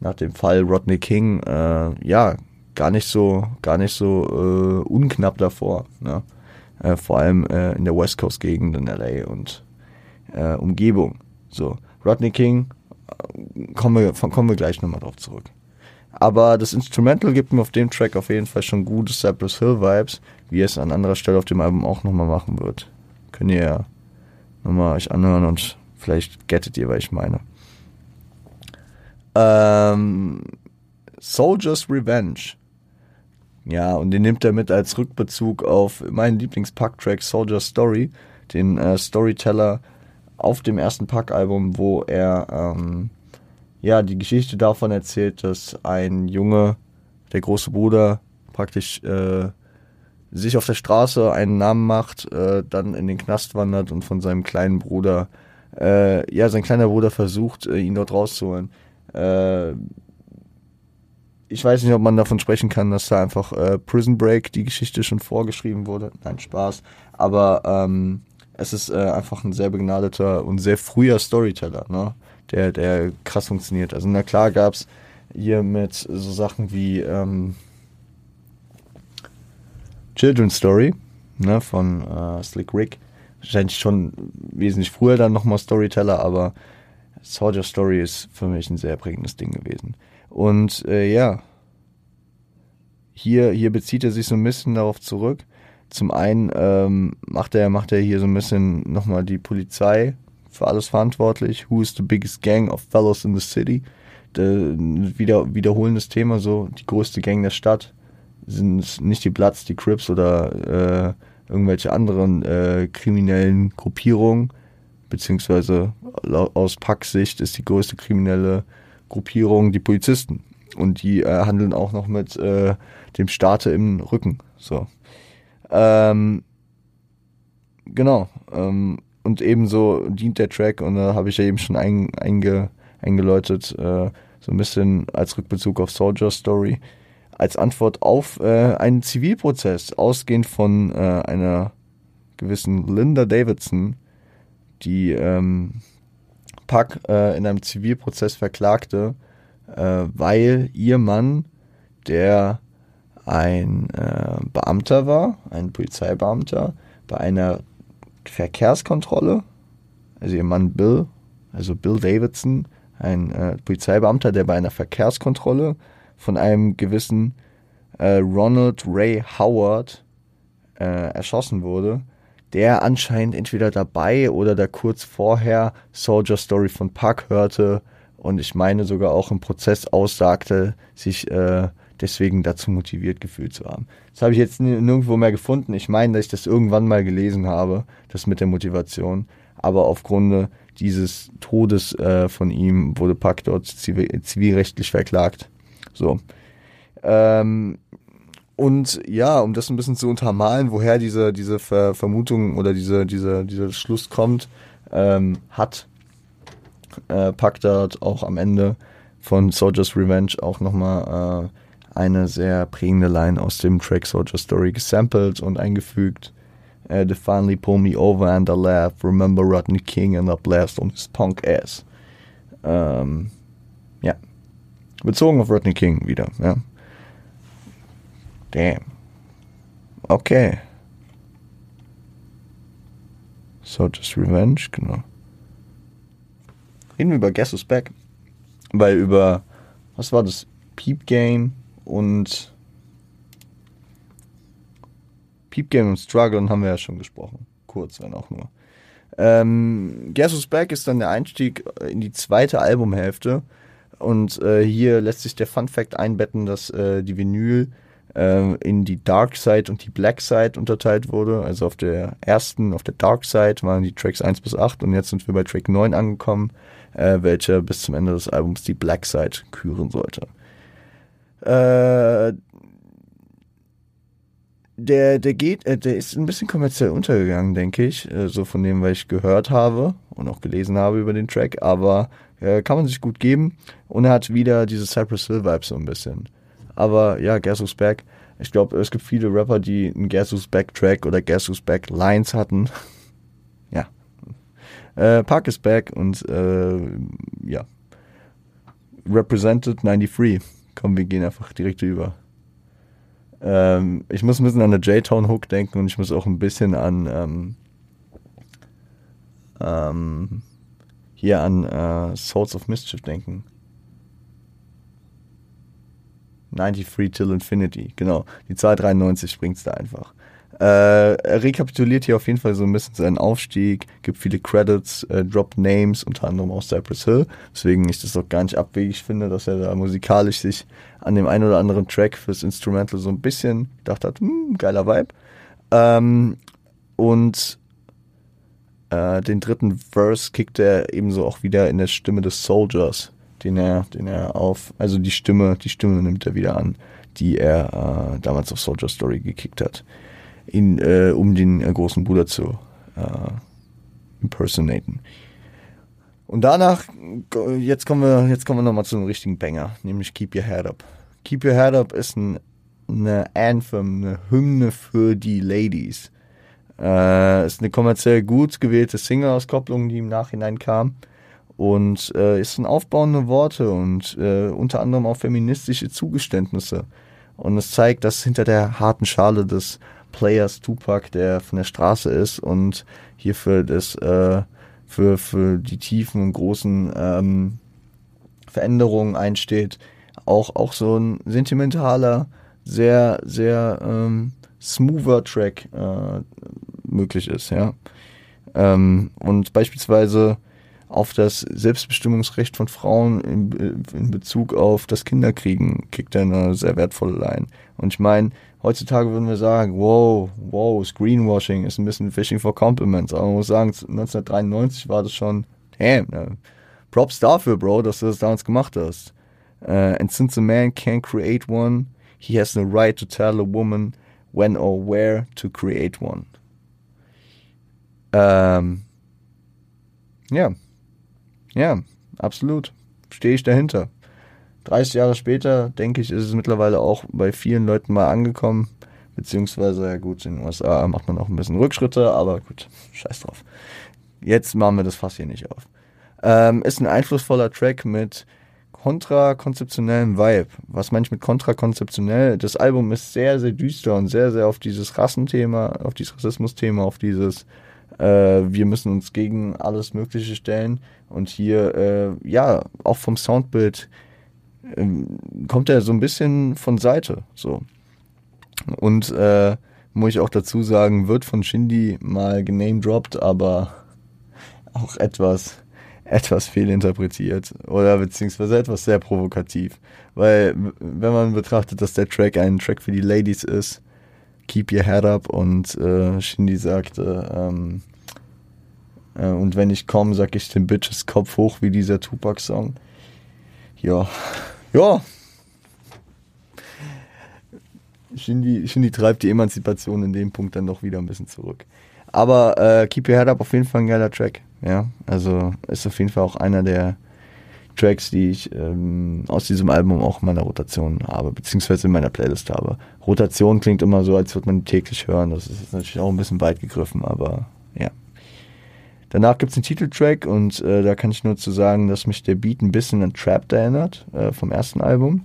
nach dem Fall Rodney King, äh, ja, gar nicht so, gar nicht so äh, unknapp davor. Ne? äh, vor allem äh, in der West Coast Gegend in LA und äh, Umgebung. So, Rodney King, äh, kommen wir, kommen wir gleich nochmal drauf zurück. Aber das Instrumental gibt mir auf dem Track auf jeden Fall schon gute Cypress Hill Vibes, wie es an anderer Stelle auf dem Album auch nochmal machen wird. Könnt ihr ja nochmal euch anhören und vielleicht gettet ihr, was ich meine. Ähm, Soldier's Revenge ja, und den nimmt er mit als Rückbezug auf meinen Lieblings-Pack-Track Soldier Story, den äh, Storyteller auf dem ersten Pack-Album, wo er ähm, ja die Geschichte davon erzählt, dass ein Junge, der große Bruder, praktisch äh, sich auf der Straße einen Namen macht, äh, dann in den Knast wandert und von seinem kleinen Bruder, äh, ja, sein kleiner Bruder versucht, äh, ihn dort rauszuholen. Ich weiß nicht, ob man davon sprechen kann, dass da einfach äh, Prison Break die Geschichte schon vorgeschrieben wurde. Nein, Spaß. Aber ähm, es ist äh, einfach ein sehr begnadeter und sehr früher Storyteller, ne? der, der krass funktioniert. Also na klar gab's hier mit so Sachen wie ähm, Children's Story ne, von äh, Slick Rick. Wahrscheinlich schon wesentlich früher dann nochmal Storyteller, aber Soldier Story ist für mich ein sehr prägendes Ding gewesen. Und äh, ja, hier, hier bezieht er sich so ein bisschen darauf zurück. Zum einen ähm, macht er macht er hier so ein bisschen nochmal die Polizei für alles verantwortlich. Who is the biggest gang of fellows in the city? De, wieder, wiederholendes Thema, so die größte Gang der Stadt sind nicht die Bloods, die Crips oder äh, irgendwelche anderen äh, kriminellen Gruppierungen, beziehungsweise aus Pack-Sicht ist die größte kriminelle Gruppierung die Polizisten. Und die äh, handeln auch noch mit äh, dem Staate im Rücken. So. Ähm, genau. Ähm, und ebenso dient der Track, und da habe ich ja eben schon ein, einge, eingeläutet, äh, so ein bisschen als Rückbezug auf Soldier Story, als Antwort auf äh, einen Zivilprozess, ausgehend von äh, einer gewissen Linda Davidson, die ähm, Puck äh, in einem Zivilprozess verklagte, äh, weil ihr Mann, der ein äh, Beamter war, ein Polizeibeamter, bei einer Verkehrskontrolle, also ihr Mann Bill, also Bill Davidson, ein äh, Polizeibeamter, der bei einer Verkehrskontrolle von einem gewissen äh, Ronald Ray Howard äh, erschossen wurde, der anscheinend entweder dabei oder da kurz vorher Soldier Story von Puck hörte und ich meine sogar auch im Prozess aussagte, sich äh, deswegen dazu motiviert gefühlt zu haben. Das habe ich jetzt nirgendwo mehr gefunden. Ich meine, dass ich das irgendwann mal gelesen habe, das mit der Motivation. Aber aufgrund dieses Todes äh, von ihm wurde Pack dort zivil, zivilrechtlich verklagt. So. Ähm, und ja, um das ein bisschen zu untermalen, woher diese, diese Ver Vermutung oder diese, diese, dieser Schluss kommt, ähm, hat äh, Pack dort auch am Ende von Soldier's Revenge auch nochmal äh, eine sehr prägende Line aus dem Track Soldier Story gesampelt und eingefügt. Uh, they finally pull me over and I laugh. Remember Rodney King and I blast on his punk ass. Ähm, ja. Bezogen auf Rodney King wieder, ja. Damn. Okay. Soldier's Revenge, genau. Reden wir über Guess Who's Back. Weil über, was war das? Peep Game und Peep Game und Struggle haben wir ja schon gesprochen. Kurz, wenn auch nur. Ähm, Guess Who's Back ist dann der Einstieg in die zweite Albumhälfte. Und äh, hier lässt sich der Fun Fact einbetten, dass äh, die Vinyl in die Dark Side und die Black Side unterteilt wurde. Also auf der ersten, auf der Dark Side waren die Tracks 1 bis 8 und jetzt sind wir bei Track 9 angekommen, äh, welcher bis zum Ende des Albums die Black Side küren sollte. Äh, der, der geht, äh, der ist ein bisschen kommerziell untergegangen, denke ich, äh, so von dem, was ich gehört habe und auch gelesen habe über den Track, aber äh, kann man sich gut geben und er hat wieder diese Cypress Hill Vibe so ein bisschen. Aber ja, Guess Who's Back, ich glaube, es gibt viele Rapper, die einen Guess Who's Back Track oder Guess Who's Back Lines hatten. (laughs) ja. Äh, Park is back und äh, ja. Represented 93. Komm, wir gehen einfach direkt über. Ähm, ich muss ein bisschen an der J-Town Hook denken und ich muss auch ein bisschen an ähm, ähm, hier an äh, Souls of Mischief denken. 93 till Infinity, genau. Die Zahl 93 springt es da einfach. Äh, er rekapituliert hier auf jeden Fall so ein bisschen seinen Aufstieg, gibt viele Credits, äh, droppt Names, unter anderem auch Cypress Hill, weswegen ich das auch gar nicht abwegig finde, dass er da musikalisch sich an dem einen oder anderen Track fürs Instrumental so ein bisschen gedacht hat, hm, geiler Vibe. Ähm, und äh, den dritten Verse kickt er ebenso auch wieder in der Stimme des Soldiers, den er, den er auf, also die Stimme, die Stimme nimmt er wieder an, die er äh, damals auf Soldier Story gekickt hat ihn, äh, um den äh, großen Bruder zu äh, impersonaten. Und danach, jetzt kommen wir, jetzt kommen wir nochmal zu einem richtigen Banger, nämlich Keep Your Head Up. Keep Your Head Up ist ein, eine Anthem, eine Hymne für die Ladies. Äh, ist eine kommerziell gut gewählte Single-Auskopplung, die im Nachhinein kam. Und äh, ist ein aufbauende Worte und äh, unter anderem auch feministische Zugeständnisse. Und es zeigt, dass hinter der harten Schale des Players Tupac, der von der Straße ist und hier für das, äh, für, für die tiefen und großen ähm, Veränderungen einsteht, auch, auch so ein sentimentaler, sehr, sehr ähm, smoother Track äh, möglich ist, ja. Ähm, und beispielsweise auf das Selbstbestimmungsrecht von Frauen in, in Bezug auf das Kinderkriegen kickt er eine sehr wertvolle Line. Und ich meine, heutzutage würden wir sagen, wow, wow, Screenwashing ist ein bisschen Fishing for Compliments. Aber man muss sagen, 1993 war das schon, damn, ne? Props dafür, Bro, dass du das damals gemacht hast. Uh, and since a man can't create one, he has no right to tell a woman when or where to create one. Ähm, Ja. Ja, absolut. Stehe ich dahinter. 30 Jahre später, denke ich, ist es mittlerweile auch bei vielen Leuten mal angekommen. Beziehungsweise, ja gut, in den USA macht man auch ein bisschen Rückschritte, aber gut, scheiß drauf. Jetzt machen wir das Fass hier nicht auf. Ähm, ist ein einflussvoller Track mit kontrakonzeptionellem Vibe. Was meine ich mit kontrakonzeptionell? Das Album ist sehr, sehr düster und sehr, sehr auf dieses Rassenthema, auf dieses Rassismusthema, auf dieses äh, wir müssen uns gegen alles Mögliche stellen. Und hier, äh, ja, auch vom Soundbild äh, kommt er so ein bisschen von Seite. So. Und äh, muss ich auch dazu sagen, wird von Shindy mal genamedropped, aber (laughs) auch etwas, etwas fehlinterpretiert oder beziehungsweise etwas sehr provokativ. Weil, wenn man betrachtet, dass der Track ein Track für die Ladies ist, Keep Your Head Up und äh, Shindy sagte, ähm, äh, und wenn ich komme, sag ich den Bitches Kopf hoch wie dieser Tupac-Song. Ja, ja. Shindy, Shindy treibt die Emanzipation in dem Punkt dann doch wieder ein bisschen zurück. Aber äh, Keep Your Head Up auf jeden Fall ein geiler Track. Ja, also ist auf jeden Fall auch einer der Tracks, die ich ähm, aus diesem Album auch in meiner Rotation habe, beziehungsweise in meiner Playlist habe. Rotation klingt immer so, als würde man täglich hören. Das ist natürlich auch ein bisschen weit gegriffen, aber ja. Danach gibt es einen Titeltrack und äh, da kann ich nur zu sagen, dass mich der Beat ein bisschen an Trapped erinnert äh, vom ersten Album.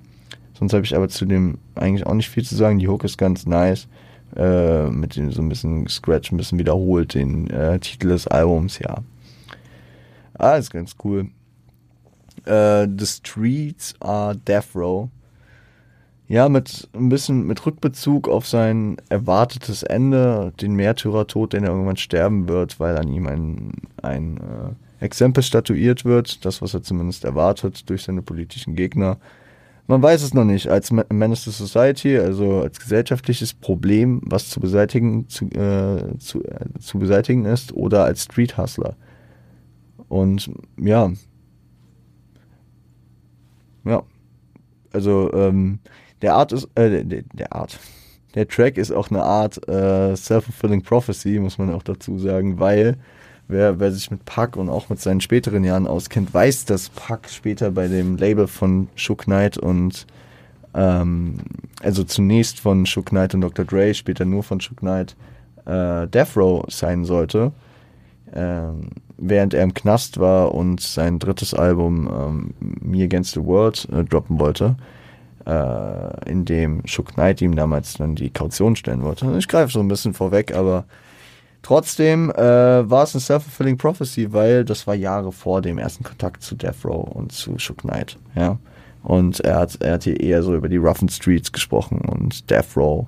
Sonst habe ich aber zu dem eigentlich auch nicht viel zu sagen. Die Hook ist ganz nice. Äh, mit dem so ein bisschen Scratch, ein bisschen wiederholt den äh, Titel des Albums, ja. Ah, ist ganz cool. Äh, The Streets are Death Row. Ja, mit ein bisschen mit Rückbezug auf sein erwartetes Ende, den Märtyrertod, den er irgendwann sterben wird, weil an ihm ein, ein äh, Exempel statuiert wird, das, was er zumindest erwartet durch seine politischen Gegner. Man weiß es noch nicht. Als Menace to Society, also als gesellschaftliches Problem, was zu beseitigen, zu, äh, zu, äh, zu beseitigen ist, oder als Street Hustler. Und ja, ja. Also, ähm, der Art ist, äh, der, der Art. Der Track ist auch eine Art äh, Self-Fulfilling Prophecy, muss man auch dazu sagen, weil wer, wer sich mit Puck und auch mit seinen späteren Jahren auskennt, weiß, dass Puck später bei dem Label von Shook Knight und ähm, also zunächst von Shook Knight und Dr. Dre, später nur von Shook Knight, äh, Death Row sein sollte. Ähm, während er im Knast war und sein drittes Album ähm, Me Against the World äh, droppen wollte, äh, in dem Shook Knight ihm damals dann die Kaution stellen wollte. Ich greife so ein bisschen vorweg, aber trotzdem äh, war es eine self-fulfilling prophecy, weil das war Jahre vor dem ersten Kontakt zu Death Row und zu Shook Knight, ja. Und er hat, er hat hier eher so über die roughen Streets gesprochen und Death Row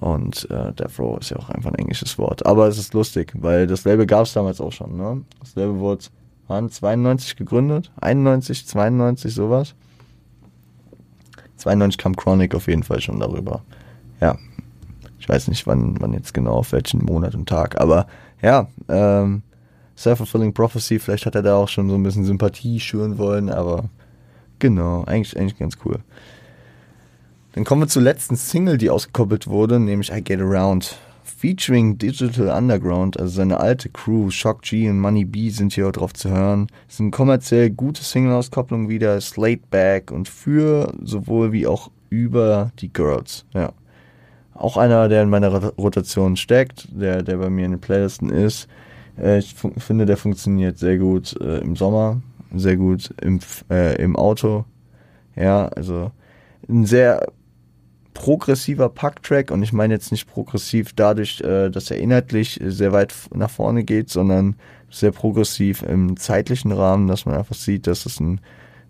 und äh, Death Row ist ja auch einfach ein englisches Wort. Aber es ist lustig, weil das Label gab es damals auch schon. Ne? Das Label wurde wann, 92 gegründet, 91, 92, sowas. 92 kam Chronic auf jeden Fall schon darüber. Ja, ich weiß nicht, wann, wann jetzt genau, auf welchen Monat und Tag. Aber ja, ähm, Self-Fulfilling Prophecy, vielleicht hat er da auch schon so ein bisschen Sympathie schüren wollen, aber genau, eigentlich, eigentlich ganz cool. Dann kommen wir zur letzten Single, die ausgekoppelt wurde, nämlich I Get Around. Featuring Digital Underground, also seine alte Crew, Shock G und Money B sind hier drauf zu hören. Es sind kommerziell gute Single-Auskopplungen wieder, ist laid back und für sowohl wie auch über die Girls. Ja. Auch einer, der in meiner Rotation steckt, der, der bei mir in den Playlisten ist. Äh, ich finde, der funktioniert sehr gut äh, im Sommer, sehr gut im, äh, im Auto. Ja, also ein sehr progressiver Pack-Track und ich meine jetzt nicht progressiv dadurch, äh, dass er inhaltlich sehr weit nach vorne geht, sondern sehr progressiv im zeitlichen Rahmen, dass man einfach sieht, dass es ein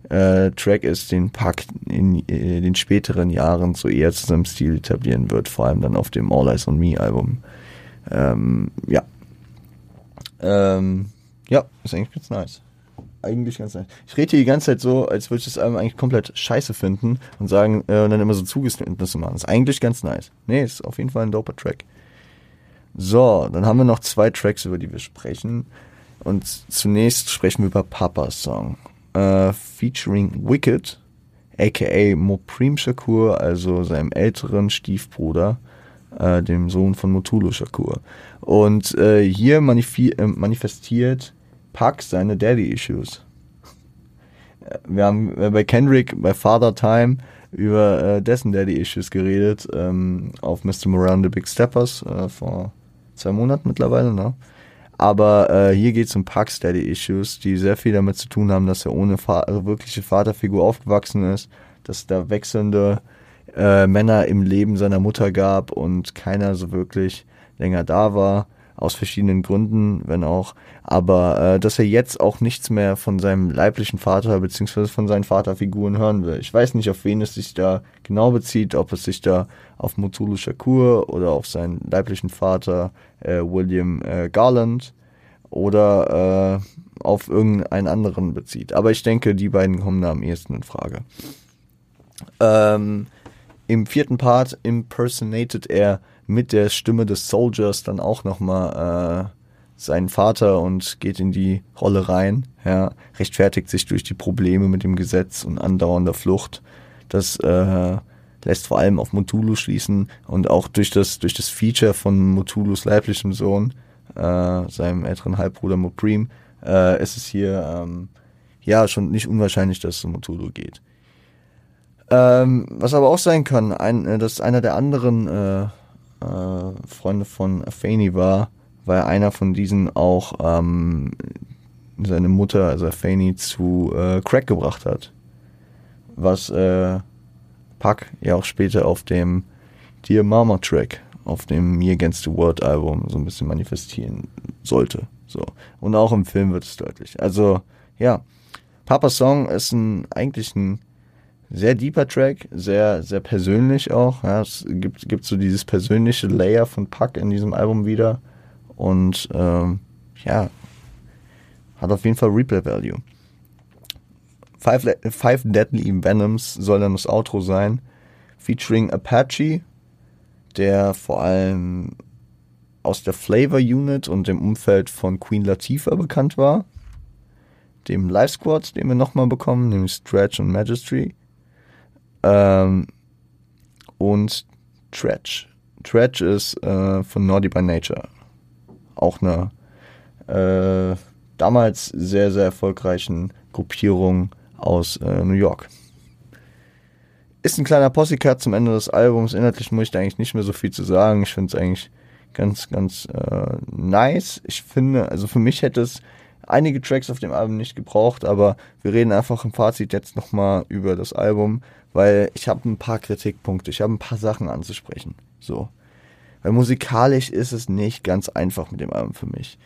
äh, Track ist, den Pack in, in den späteren Jahren so eher zu seinem Stil etablieren wird, vor allem dann auf dem All Eyes on Me Album. Ähm, ja. Ähm, ja, ist eigentlich ganz nice eigentlich ganz nice. Ich rede hier die ganze Zeit so, als würde ich das Album eigentlich komplett scheiße finden und sagen, äh, und dann immer so Zugeständnisse machen. Ist eigentlich ganz nice. Nee, ist auf jeden Fall ein doper Track. So, dann haben wir noch zwei Tracks, über die wir sprechen. Und zunächst sprechen wir über Papas Song. Äh, featuring Wicked, aka Moprim Shakur, also seinem älteren Stiefbruder, äh, dem Sohn von Motulu Shakur. Und äh, hier manif äh, manifestiert Puck seine Daddy-Issues. Wir haben bei Kendrick, bei Father Time, über äh, dessen Daddy-Issues geredet, ähm, auf Mr. Moran the Big Steppers äh, vor zwei Monaten mittlerweile, ne? Aber äh, hier geht es um Pucks Daddy-Issues, die sehr viel damit zu tun haben, dass er ohne Fa wirkliche Vaterfigur aufgewachsen ist, dass da wechselnde äh, Männer im Leben seiner Mutter gab und keiner so wirklich länger da war aus verschiedenen Gründen, wenn auch, aber äh, dass er jetzt auch nichts mehr von seinem leiblichen Vater beziehungsweise von seinen Vaterfiguren hören will. Ich weiß nicht, auf wen es sich da genau bezieht, ob es sich da auf Mutulu Shakur oder auf seinen leiblichen Vater äh, William äh, Garland oder äh, auf irgendeinen anderen bezieht. Aber ich denke, die beiden kommen da am ehesten in Frage. Ähm, Im vierten Part impersonated er mit der Stimme des Soldiers dann auch nochmal äh, seinen Vater und geht in die Rolle rein, ja, rechtfertigt sich durch die Probleme mit dem Gesetz und andauernder Flucht. Das äh, lässt vor allem auf Mutulu schließen und auch durch das, durch das Feature von Mutulus leiblichem Sohn, äh, seinem älteren Halbbruder Moprim, äh, ist es hier ähm, ja schon nicht unwahrscheinlich, dass es um Mutulu geht. Ähm, was aber auch sein kann, ein, äh, dass einer der anderen äh, Freunde von Afeni war, weil einer von diesen auch ähm, seine Mutter, also Afeni, zu äh, Crack gebracht hat. Was äh, Puck ja auch später auf dem Dear Mama Track, auf dem Me Against the World Album so ein bisschen manifestieren sollte. So. Und auch im Film wird es deutlich. Also, ja. Papa Song ist ein, eigentlich ein sehr deeper Track, sehr, sehr persönlich auch. Ja, es gibt, gibt so dieses persönliche Layer von Puck in diesem Album wieder. Und ähm, ja, hat auf jeden Fall Replay Value. Five, Five Deadly Venoms soll dann das Outro sein, featuring Apache, der vor allem aus der Flavor Unit und dem Umfeld von Queen Latifah bekannt war. Dem Live Squad, den wir nochmal bekommen, nämlich Stretch und Magistry ähm, und Tretch. Tretch ist äh, von Naughty by Nature. Auch eine äh, damals sehr, sehr erfolgreichen Gruppierung aus äh, New York. Ist ein kleiner Possycat zum Ende des Albums. Inhaltlich muss ich da eigentlich nicht mehr so viel zu sagen. Ich finde es eigentlich ganz, ganz äh, nice. Ich finde, also für mich hätte es einige Tracks auf dem Album nicht gebraucht, aber wir reden einfach im Fazit jetzt nochmal über das Album weil ich habe ein paar Kritikpunkte, ich habe ein paar Sachen anzusprechen. So. Weil musikalisch ist es nicht ganz einfach mit dem Album für mich.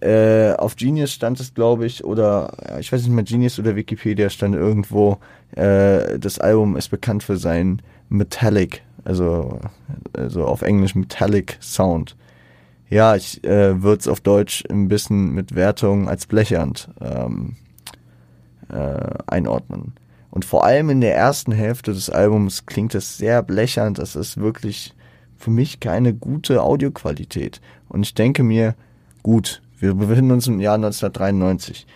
Äh, auf Genius stand es, glaube ich, oder ja, ich weiß nicht mehr, Genius oder Wikipedia stand irgendwo, äh, das Album ist bekannt für seinen Metallic, also, also auf Englisch Metallic Sound. Ja, ich äh, würde es auf Deutsch ein bisschen mit Wertung als blechernd ähm, äh, einordnen. Und vor allem in der ersten Hälfte des Albums klingt es sehr blechern. Das ist wirklich für mich keine gute Audioqualität. Und ich denke mir, gut, wir befinden uns im Jahr 1993.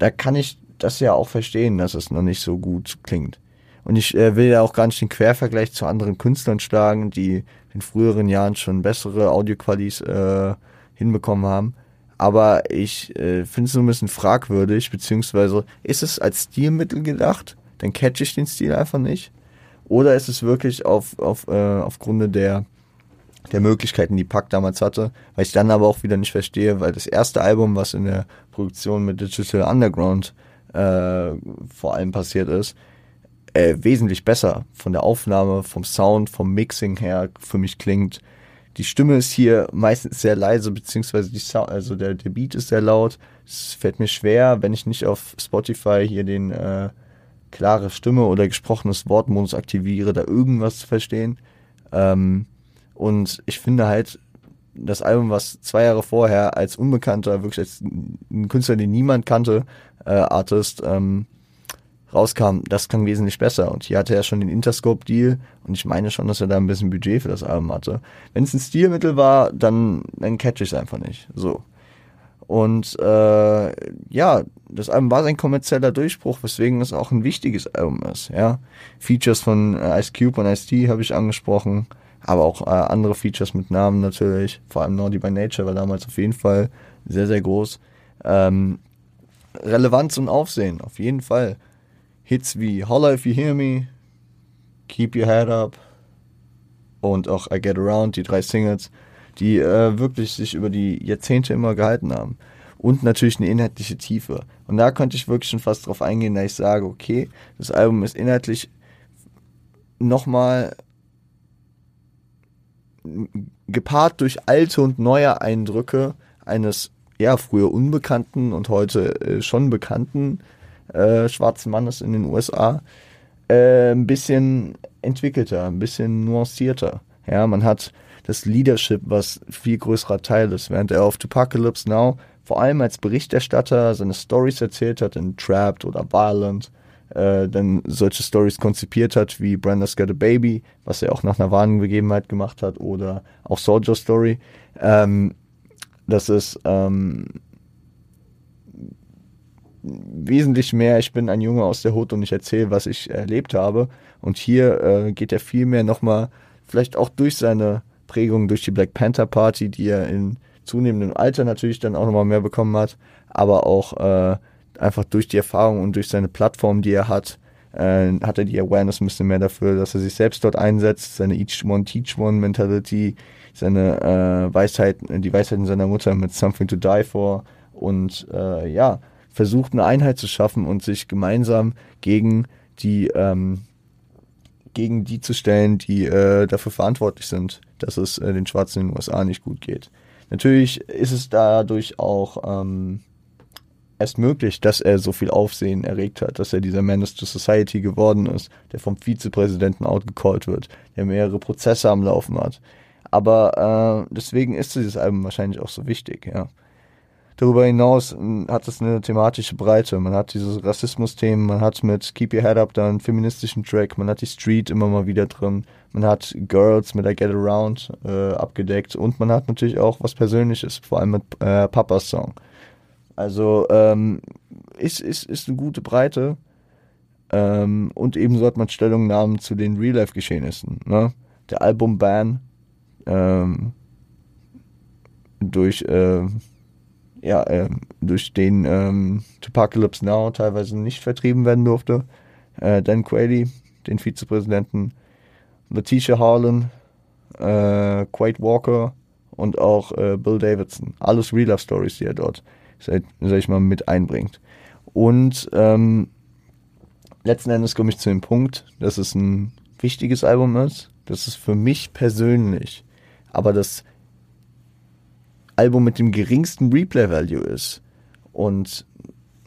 Da kann ich das ja auch verstehen, dass es noch nicht so gut klingt. Und ich äh, will ja auch gar nicht den Quervergleich zu anderen Künstlern schlagen, die in früheren Jahren schon bessere Audioqualis äh, hinbekommen haben aber ich äh, finde es so ein bisschen fragwürdig, beziehungsweise ist es als Stilmittel gedacht, dann catch ich den Stil einfach nicht. Oder ist es wirklich auf, auf, äh, aufgrund der, der Möglichkeiten, die Pack damals hatte, weil ich dann aber auch wieder nicht verstehe, weil das erste Album, was in der Produktion mit Digital Underground äh, vor allem passiert ist, äh, wesentlich besser von der Aufnahme, vom Sound, vom Mixing her für mich klingt die Stimme ist hier meistens sehr leise, beziehungsweise die Sound, also der, der Beat ist sehr laut. Es fällt mir schwer, wenn ich nicht auf Spotify hier den äh, klare Stimme oder gesprochenes Wortmodus aktiviere, da irgendwas zu verstehen. Ähm, und ich finde halt, das Album, was zwei Jahre vorher als Unbekannter, wirklich als ein Künstler, den niemand kannte, äh, Artist, ähm, rauskam, das klang wesentlich besser. Und hier hatte er schon den Interscope-Deal und ich meine schon, dass er da ein bisschen Budget für das Album hatte. Wenn es ein Stilmittel war, dann, dann catch ich es einfach nicht. So. Und äh, ja, das Album war sein kommerzieller Durchbruch, weswegen es auch ein wichtiges Album ist. Ja, Features von äh, Ice Cube und Ice T habe ich angesprochen, aber auch äh, andere Features mit Namen natürlich. Vor allem Naughty by Nature war damals auf jeden Fall sehr sehr groß. Ähm, Relevanz und Aufsehen, auf jeden Fall. Hits wie Holla If You Hear Me, Keep Your Head Up und auch I Get Around, die drei Singles, die äh, wirklich sich über die Jahrzehnte immer gehalten haben. Und natürlich eine inhaltliche Tiefe. Und da könnte ich wirklich schon fast drauf eingehen, da ich sage, okay, das Album ist inhaltlich nochmal gepaart durch alte und neue Eindrücke eines ja früher unbekannten und heute äh, schon bekannten äh, schwarzen Mannes in den USA äh, ein bisschen entwickelter, ein bisschen nuancierter. Ja, man hat das Leadership, was viel größerer Teil ist, während er auf Tupacalypse Now vor allem als Berichterstatter seine Stories erzählt hat in Trapped oder Violent, äh, dann solche Stories konzipiert hat wie Brenda's Got a Baby, was er auch nach einer wahren Begebenheit gemacht hat, oder auch Soldier Story. Ähm, das ist ähm, wesentlich mehr, ich bin ein Junge aus der Hut und ich erzähle, was ich erlebt habe. Und hier äh, geht er viel mehr nochmal, vielleicht auch durch seine Prägung, durch die Black Panther Party, die er in zunehmendem Alter natürlich dann auch nochmal mehr bekommen hat, aber auch äh, einfach durch die Erfahrung und durch seine Plattform, die er hat, äh, hat er die Awareness ein bisschen mehr dafür, dass er sich selbst dort einsetzt, seine Each One Teach One Mentality, seine äh, Weisheit, die Weisheiten seiner Mutter mit Something to Die For und äh, ja, versucht eine Einheit zu schaffen und sich gemeinsam gegen die ähm, gegen die zu stellen, die äh, dafür verantwortlich sind, dass es äh, den Schwarzen in den USA nicht gut geht. Natürlich ist es dadurch auch ähm, erst möglich, dass er so viel Aufsehen erregt hat, dass er dieser Menace to Society geworden ist, der vom Vizepräsidenten outgecallt wird, der mehrere Prozesse am Laufen hat. Aber äh, deswegen ist dieses Album wahrscheinlich auch so wichtig, ja. Darüber hinaus hm, hat es eine thematische Breite. Man hat diese Rassismus-Themen, man hat mit Keep Your Head Up da einen feministischen Track, man hat die Street immer mal wieder drin, man hat Girls mit I Get Around äh, abgedeckt und man hat natürlich auch was Persönliches, vor allem mit äh, Papas Song. Also ähm, ist, ist, ist eine gute Breite. Ähm, und ebenso hat man Stellungnahmen zu den Real-Life-Geschehnissen. Ne? Der Album-Ban ähm, durch äh, ja, äh, durch den ähm, Tupacalypse Now teilweise nicht vertrieben werden durfte. Äh, Dan Quayle, den Vizepräsidenten, Letitia Harlan, äh, Quade Walker und auch äh, Bill Davidson. Alles Real Life Stories, die er dort, sag, sag ich mal, mit einbringt. Und ähm, letzten Endes komme ich zu dem Punkt, dass es ein wichtiges Album ist. Das ist für mich persönlich aber das Album mit dem geringsten Replay-Value ist. Und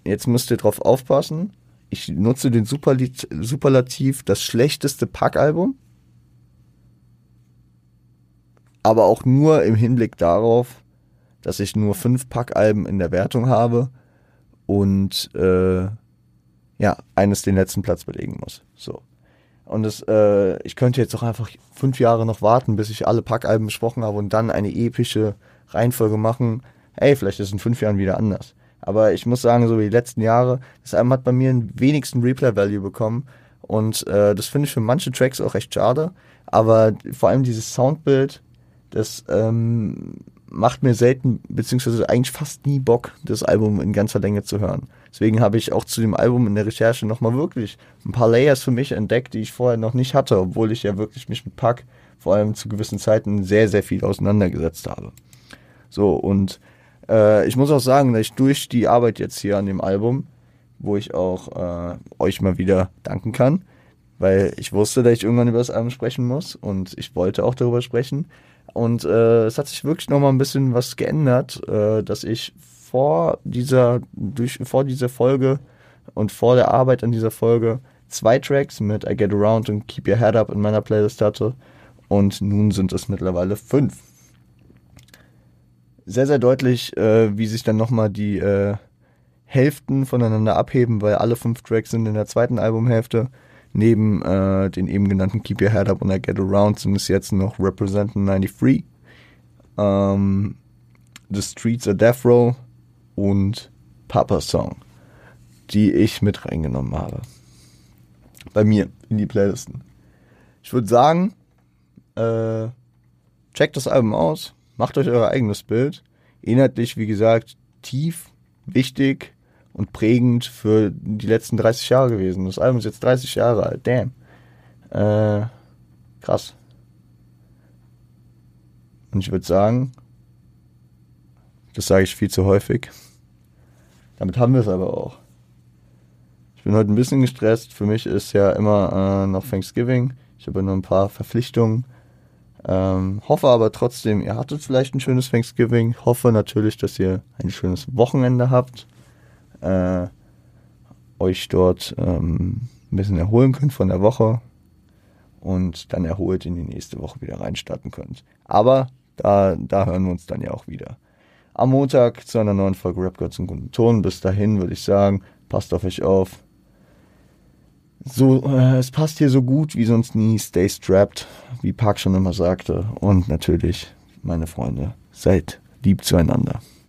jetzt müsst ihr drauf aufpassen. Ich nutze den Superlativ das schlechteste Pack-Album. Aber auch nur im Hinblick darauf, dass ich nur fünf Pack-Alben in der Wertung habe und äh, ja, eines den letzten Platz belegen muss. So. Und das, äh, ich könnte jetzt auch einfach fünf Jahre noch warten, bis ich alle Packalben besprochen habe und dann eine epische Reihenfolge machen, hey, vielleicht ist es in fünf Jahren wieder anders. Aber ich muss sagen, so wie die letzten Jahre, das Album hat bei mir den wenigsten Replay-Value bekommen. Und äh, das finde ich für manche Tracks auch recht schade. Aber vor allem dieses Soundbild, das ähm, macht mir selten, beziehungsweise eigentlich fast nie Bock, das Album in ganzer Länge zu hören. Deswegen habe ich auch zu dem Album in der Recherche nochmal wirklich ein paar Layers für mich entdeckt, die ich vorher noch nicht hatte, obwohl ich ja wirklich mich mit Pack vor allem zu gewissen Zeiten sehr, sehr viel auseinandergesetzt habe. So, und äh, ich muss auch sagen, dass ich durch die Arbeit jetzt hier an dem Album, wo ich auch äh, euch mal wieder danken kann, weil ich wusste, dass ich irgendwann über das Album sprechen muss und ich wollte auch darüber sprechen. Und äh, es hat sich wirklich nochmal ein bisschen was geändert, äh, dass ich vor dieser, durch, vor dieser Folge und vor der Arbeit an dieser Folge zwei Tracks mit I Get Around und Keep Your Head Up in meiner Playlist hatte. Und nun sind es mittlerweile fünf sehr, sehr deutlich, äh, wie sich dann nochmal die äh, Hälften voneinander abheben, weil alle fünf Tracks sind in der zweiten Albumhälfte. Neben äh, den eben genannten Keep Your Head Up und I Get Around sind es jetzt noch Representing 93, ähm, The Streets are Death Row und Papa Song, die ich mit reingenommen habe. Bei mir in die Playlisten. Ich würde sagen, äh, checkt das Album aus, Macht euch euer eigenes Bild. Inhaltlich, wie gesagt, tief, wichtig und prägend für die letzten 30 Jahre gewesen. Das Album ist jetzt 30 Jahre alt. Damn. Äh, krass. Und ich würde sagen, das sage ich viel zu häufig. Damit haben wir es aber auch. Ich bin heute ein bisschen gestresst. Für mich ist ja immer äh, noch Thanksgiving. Ich habe nur ein paar Verpflichtungen. Ähm, hoffe aber trotzdem, ihr hattet vielleicht ein schönes Thanksgiving. Hoffe natürlich, dass ihr ein schönes Wochenende habt. Äh, euch dort ähm, ein bisschen erholen könnt von der Woche und dann erholt in die nächste Woche wieder reinstarten könnt. Aber da, da hören wir uns dann ja auch wieder. Am Montag zu einer neuen Folge Rap Gods und guten Ton. Bis dahin würde ich sagen, passt auf euch auf. So, äh, es passt hier so gut wie sonst nie. Stay strapped, wie Park schon immer sagte. Und natürlich, meine Freunde, seid lieb zueinander.